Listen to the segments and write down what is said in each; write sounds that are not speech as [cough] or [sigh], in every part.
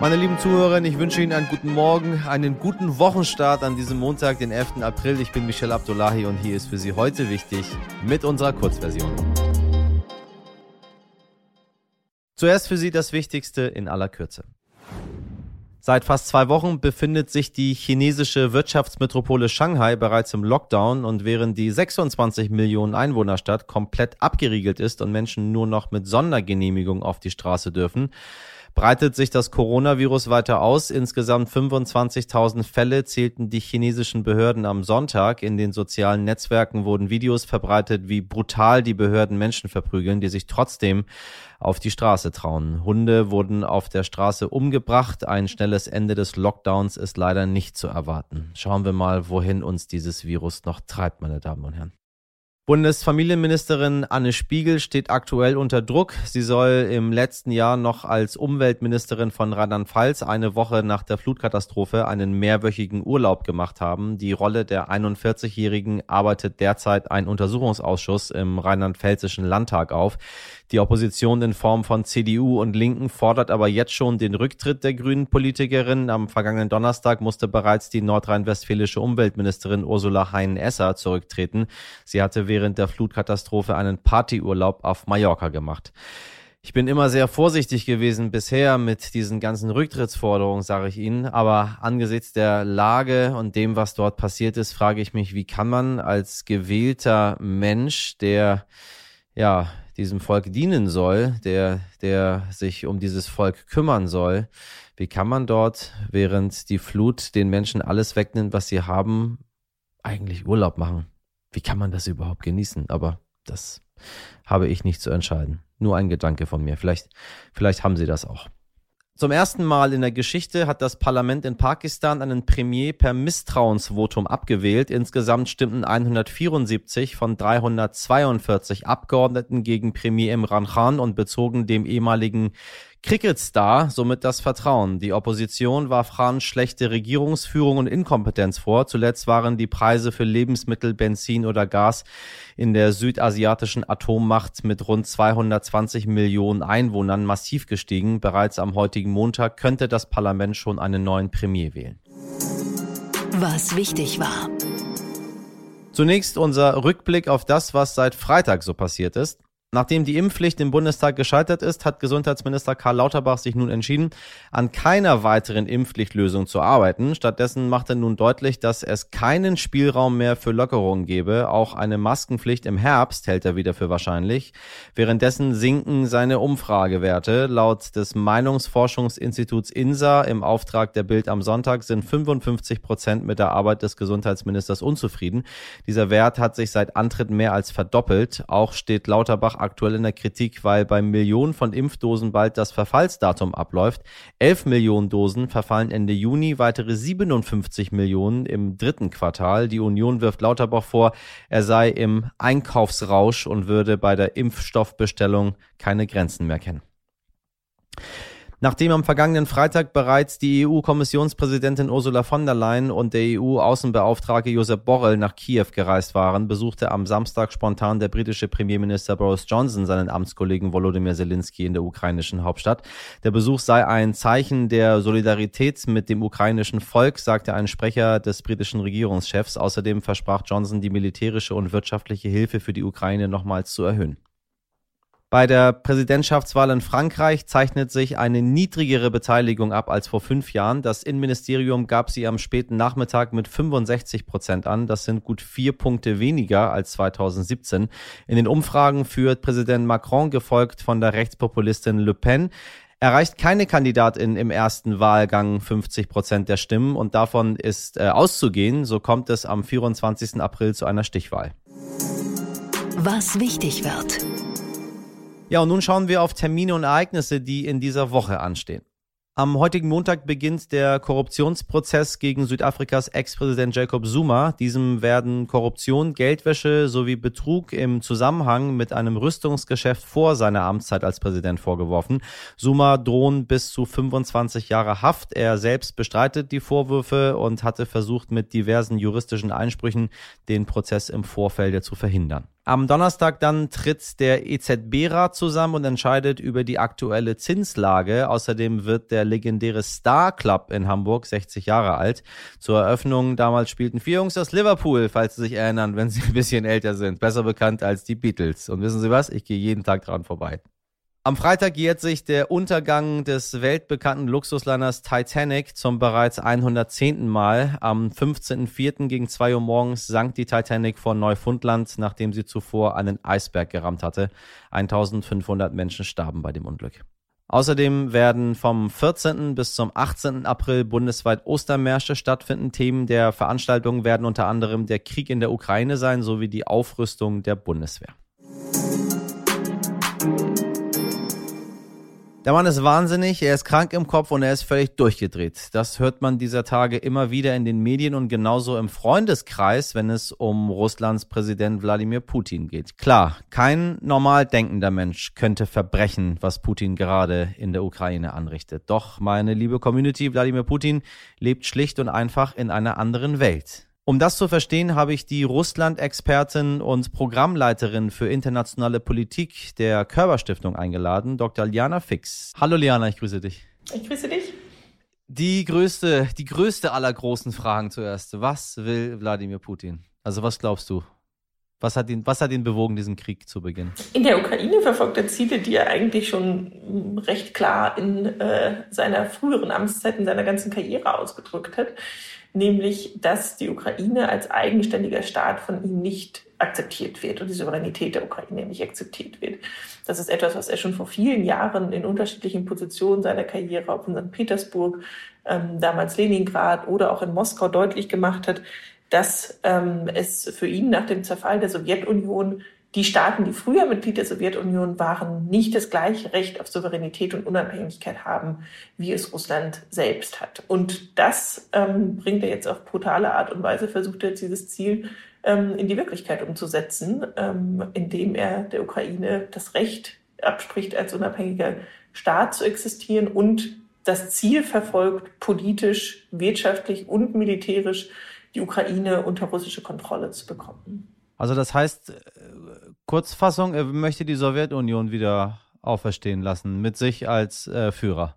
Meine lieben Zuhörerinnen, ich wünsche Ihnen einen guten Morgen, einen guten Wochenstart an diesem Montag, den 11. April. Ich bin Michel Abdullahi und hier ist für Sie heute wichtig mit unserer Kurzversion. Zuerst für Sie das Wichtigste in aller Kürze. Seit fast zwei Wochen befindet sich die chinesische Wirtschaftsmetropole Shanghai bereits im Lockdown und während die 26 Millionen Einwohnerstadt komplett abgeriegelt ist und Menschen nur noch mit Sondergenehmigung auf die Straße dürfen, breitet sich das Coronavirus weiter aus. Insgesamt 25.000 Fälle zählten die chinesischen Behörden am Sonntag. In den sozialen Netzwerken wurden Videos verbreitet, wie brutal die Behörden Menschen verprügeln, die sich trotzdem auf die Straße trauen. Hunde wurden auf der Straße umgebracht. Ein schnelles Ende des Lockdowns ist leider nicht zu erwarten. Schauen wir mal, wohin uns dieses Virus noch treibt, meine Damen und Herren. Bundesfamilienministerin Anne Spiegel steht aktuell unter Druck. Sie soll im letzten Jahr noch als Umweltministerin von Rheinland-Pfalz eine Woche nach der Flutkatastrophe einen mehrwöchigen Urlaub gemacht haben. Die Rolle der 41-Jährigen arbeitet derzeit ein Untersuchungsausschuss im rheinland-pfälzischen Landtag auf. Die Opposition in Form von CDU und Linken fordert aber jetzt schon den Rücktritt der grünen Politikerin. Am vergangenen Donnerstag musste bereits die nordrhein-westfälische Umweltministerin Ursula Hein-Esser zurücktreten. Sie hatte während der Flutkatastrophe einen Partyurlaub auf Mallorca gemacht. Ich bin immer sehr vorsichtig gewesen bisher mit diesen ganzen Rücktrittsforderungen, sage ich Ihnen. Aber angesichts der Lage und dem, was dort passiert ist, frage ich mich, wie kann man als gewählter Mensch, der ja diesem Volk dienen soll, der, der sich um dieses Volk kümmern soll, wie kann man dort, während die Flut den Menschen alles wegnimmt, was sie haben, eigentlich Urlaub machen? Wie kann man das überhaupt genießen? Aber das habe ich nicht zu entscheiden. Nur ein Gedanke von mir. Vielleicht, vielleicht haben Sie das auch. Zum ersten Mal in der Geschichte hat das Parlament in Pakistan einen Premier per Misstrauensvotum abgewählt. Insgesamt stimmten 174 von 342 Abgeordneten gegen Premier Imran Khan und bezogen dem ehemaligen Cricketstar somit das Vertrauen. Die Opposition warf Khan schlechte Regierungsführung und Inkompetenz vor. Zuletzt waren die Preise für Lebensmittel, Benzin oder Gas in der südasiatischen Atommacht mit rund 220 Millionen Einwohnern massiv gestiegen. Bereits am heutigen Montag könnte das Parlament schon einen neuen Premier wählen. Was wichtig war. Zunächst unser Rückblick auf das, was seit Freitag so passiert ist. Nachdem die Impfpflicht im Bundestag gescheitert ist, hat Gesundheitsminister Karl Lauterbach sich nun entschieden, an keiner weiteren Impfpflichtlösung zu arbeiten. Stattdessen macht er nun deutlich, dass es keinen Spielraum mehr für Lockerungen gebe. Auch eine Maskenpflicht im Herbst hält er wieder für wahrscheinlich. Währenddessen sinken seine Umfragewerte. Laut des Meinungsforschungsinstituts INSA im Auftrag der Bild am Sonntag sind 55 Prozent mit der Arbeit des Gesundheitsministers unzufrieden. Dieser Wert hat sich seit Antritt mehr als verdoppelt. Auch steht Lauterbach aktuell in der Kritik, weil bei Millionen von Impfdosen bald das Verfallsdatum abläuft. 11 Millionen Dosen verfallen Ende Juni, weitere 57 Millionen im dritten Quartal. Die Union wirft Lauterbach vor, er sei im Einkaufsrausch und würde bei der Impfstoffbestellung keine Grenzen mehr kennen. Nachdem am vergangenen Freitag bereits die EU-Kommissionspräsidentin Ursula von der Leyen und der EU-Außenbeauftragte Josep Borrell nach Kiew gereist waren, besuchte am Samstag spontan der britische Premierminister Boris Johnson seinen Amtskollegen Volodymyr Zelensky in der ukrainischen Hauptstadt. Der Besuch sei ein Zeichen der Solidarität mit dem ukrainischen Volk, sagte ein Sprecher des britischen Regierungschefs. Außerdem versprach Johnson, die militärische und wirtschaftliche Hilfe für die Ukraine nochmals zu erhöhen. Bei der Präsidentschaftswahl in Frankreich zeichnet sich eine niedrigere Beteiligung ab als vor fünf Jahren. Das Innenministerium gab sie am späten Nachmittag mit 65 Prozent an. Das sind gut vier Punkte weniger als 2017. In den Umfragen führt Präsident Macron, gefolgt von der Rechtspopulistin Le Pen, erreicht keine Kandidatin im ersten Wahlgang 50 Prozent der Stimmen und davon ist äh, auszugehen. So kommt es am 24. April zu einer Stichwahl. Was wichtig wird. Ja, und nun schauen wir auf Termine und Ereignisse, die in dieser Woche anstehen. Am heutigen Montag beginnt der Korruptionsprozess gegen Südafrikas Ex-Präsident Jacob Zuma. Diesem werden Korruption, Geldwäsche sowie Betrug im Zusammenhang mit einem Rüstungsgeschäft vor seiner Amtszeit als Präsident vorgeworfen. Zuma drohen bis zu 25 Jahre Haft. Er selbst bestreitet die Vorwürfe und hatte versucht, mit diversen juristischen Einsprüchen den Prozess im Vorfeld zu verhindern. Am Donnerstag dann tritt der EZB-Rat zusammen und entscheidet über die aktuelle Zinslage. Außerdem wird der legendäre Star Club in Hamburg 60 Jahre alt. Zur Eröffnung damals spielten vier Jungs aus Liverpool, falls Sie sich erinnern, wenn Sie ein bisschen älter sind. Besser bekannt als die Beatles. Und wissen Sie was? Ich gehe jeden Tag dran vorbei. Am Freitag jährt sich der Untergang des weltbekannten Luxusliners Titanic zum bereits 110. Mal. Am 15.04. gegen 2 Uhr morgens sank die Titanic vor Neufundland, nachdem sie zuvor einen Eisberg gerammt hatte. 1500 Menschen starben bei dem Unglück. Außerdem werden vom 14. bis zum 18. April bundesweit Ostermärsche stattfinden. Themen der Veranstaltung werden unter anderem der Krieg in der Ukraine sein sowie die Aufrüstung der Bundeswehr. Der Mann ist wahnsinnig, er ist krank im Kopf und er ist völlig durchgedreht. Das hört man dieser Tage immer wieder in den Medien und genauso im Freundeskreis, wenn es um Russlands Präsident Wladimir Putin geht. Klar, kein normal denkender Mensch könnte verbrechen, was Putin gerade in der Ukraine anrichtet. Doch, meine liebe Community, Wladimir Putin lebt schlicht und einfach in einer anderen Welt. Um das zu verstehen, habe ich die Russland-Expertin und Programmleiterin für internationale Politik der Körperstiftung eingeladen, Dr. Liana Fix. Hallo Liana, ich grüße dich. Ich grüße dich. Die größte, die größte aller großen Fragen zuerst. Was will Wladimir Putin? Also was glaubst du? Was hat ihn, was hat ihn bewogen, diesen Krieg zu beginnen? In der Ukraine verfolgt er Ziele, die er eigentlich schon recht klar in äh, seiner früheren Amtszeit, in seiner ganzen Karriere ausgedrückt hat nämlich dass die Ukraine als eigenständiger Staat von ihm nicht akzeptiert wird und die Souveränität der Ukraine nicht akzeptiert wird. Das ist etwas, was er schon vor vielen Jahren in unterschiedlichen Positionen seiner Karriere, ob in St. Petersburg, ähm, damals Leningrad oder auch in Moskau deutlich gemacht hat, dass ähm, es für ihn nach dem Zerfall der Sowjetunion die Staaten, die früher Mitglied der Sowjetunion waren, nicht das gleiche Recht auf Souveränität und Unabhängigkeit haben, wie es Russland selbst hat. Und das ähm, bringt er jetzt auf brutale Art und Weise, versucht er dieses Ziel ähm, in die Wirklichkeit umzusetzen, ähm, indem er der Ukraine das Recht abspricht, als unabhängiger Staat zu existieren und das Ziel verfolgt, politisch, wirtschaftlich und militärisch die Ukraine unter russische Kontrolle zu bekommen. Also das heißt, äh, Kurzfassung, er möchte die Sowjetunion wieder auferstehen lassen, mit sich als äh, Führer.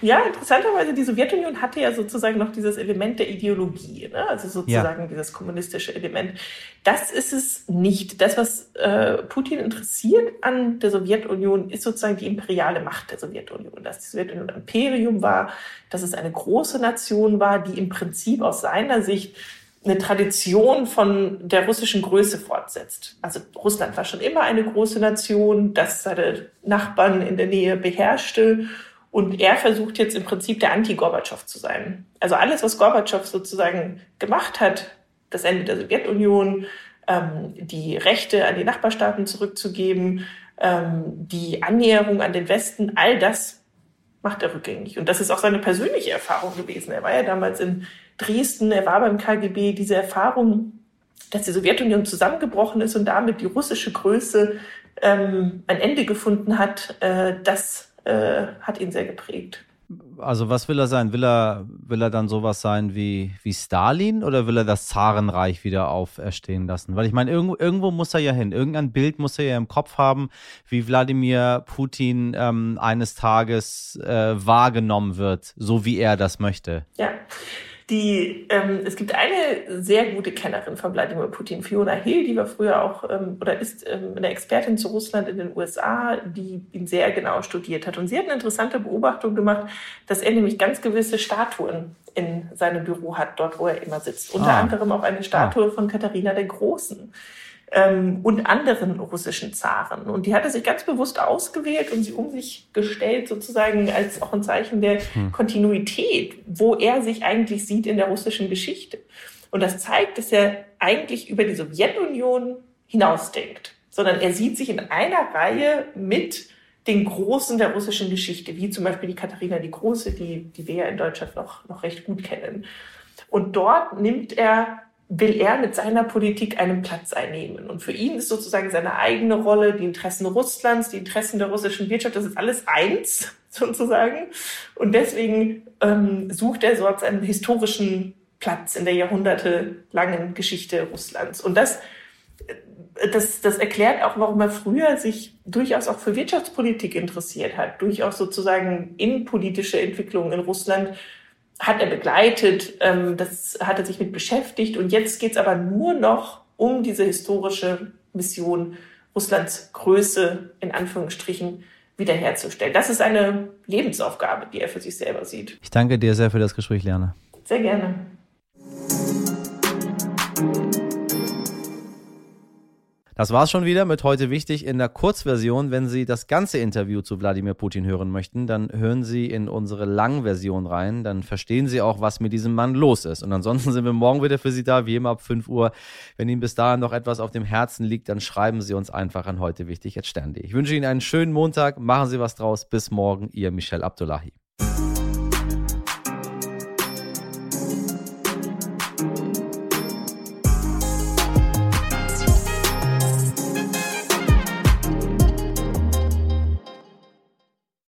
Ja, interessanterweise, die Sowjetunion hatte ja sozusagen noch dieses Element der Ideologie, ne? also sozusagen ja. dieses kommunistische Element. Das ist es nicht. Das, was äh, Putin interessiert an der Sowjetunion, ist sozusagen die imperiale Macht der Sowjetunion. Dass die Sowjetunion ein Imperium war, dass es eine große Nation war, die im Prinzip aus seiner Sicht eine Tradition von der russischen Größe fortsetzt. Also Russland war schon immer eine große Nation, das seine Nachbarn in der Nähe beherrschte. Und er versucht jetzt im Prinzip der Anti-Gorbatschow zu sein. Also alles, was Gorbatschow sozusagen gemacht hat, das Ende der Sowjetunion, ähm, die Rechte an die Nachbarstaaten zurückzugeben, ähm, die Annäherung an den Westen, all das macht er rückgängig. Und das ist auch seine persönliche Erfahrung gewesen. Er war ja damals in Dresden, er war beim KGB, diese Erfahrung, dass die Sowjetunion zusammengebrochen ist und damit die russische Größe ähm, ein Ende gefunden hat, äh, das äh, hat ihn sehr geprägt. Also was will er sein? Will er, will er dann sowas sein wie, wie Stalin oder will er das Zarenreich wieder auferstehen lassen? Weil ich meine, irgendwo, irgendwo muss er ja hin. Irgendein Bild muss er ja im Kopf haben, wie Wladimir Putin ähm, eines Tages äh, wahrgenommen wird, so wie er das möchte. Ja. Die, ähm, es gibt eine sehr gute Kennerin von Wladimir Putin, Fiona Hill, die war früher auch ähm, oder ist ähm, eine Expertin zu Russland in den USA, die ihn sehr genau studiert hat. Und sie hat eine interessante Beobachtung gemacht, dass er nämlich ganz gewisse Statuen in seinem Büro hat, dort wo er immer sitzt. Unter ah. anderem auch eine Statue ah. von Katharina der Großen ähm, und anderen russischen Zaren. Und die hat er sich ganz bewusst ausgewählt und sie um sich gestellt, sozusagen als auch ein Zeichen der hm. Kontinuität, wo er sich eigentlich sieht in der russischen Geschichte. Und das zeigt, dass er eigentlich über die Sowjetunion hinausdenkt, sondern er sieht sich in einer Reihe mit den Großen der russischen Geschichte, wie zum Beispiel die Katharina die Große, die, die wir ja in Deutschland noch, noch recht gut kennen. Und dort nimmt er will er mit seiner Politik einen Platz einnehmen. Und für ihn ist sozusagen seine eigene Rolle, die Interessen Russlands, die Interessen der russischen Wirtschaft, das ist alles eins [laughs] sozusagen. Und deswegen ähm, sucht er so einen historischen Platz in der jahrhundertelangen Geschichte Russlands. Und das das, das erklärt auch, warum er früher sich durchaus auch für Wirtschaftspolitik interessiert hat, durchaus sozusagen innenpolitische Entwicklungen in Russland hat er begleitet, ähm, das hat er sich mit beschäftigt. Und jetzt geht es aber nur noch um diese historische Mission, Russlands Größe in Anführungsstrichen wiederherzustellen. Das ist eine Lebensaufgabe, die er für sich selber sieht. Ich danke dir sehr für das Gespräch, Liane. Sehr gerne. Das war's schon wieder mit heute wichtig in der Kurzversion. Wenn Sie das ganze Interview zu Wladimir Putin hören möchten, dann hören Sie in unsere Langversion rein. Dann verstehen Sie auch, was mit diesem Mann los ist. Und ansonsten sind wir morgen wieder für Sie da, wie immer ab 5 Uhr. Wenn Ihnen bis dahin noch etwas auf dem Herzen liegt, dann schreiben Sie uns einfach an heute wichtig jetzt Stern.de. Ich wünsche Ihnen einen schönen Montag. Machen Sie was draus. Bis morgen. Ihr Michel Abdullahi.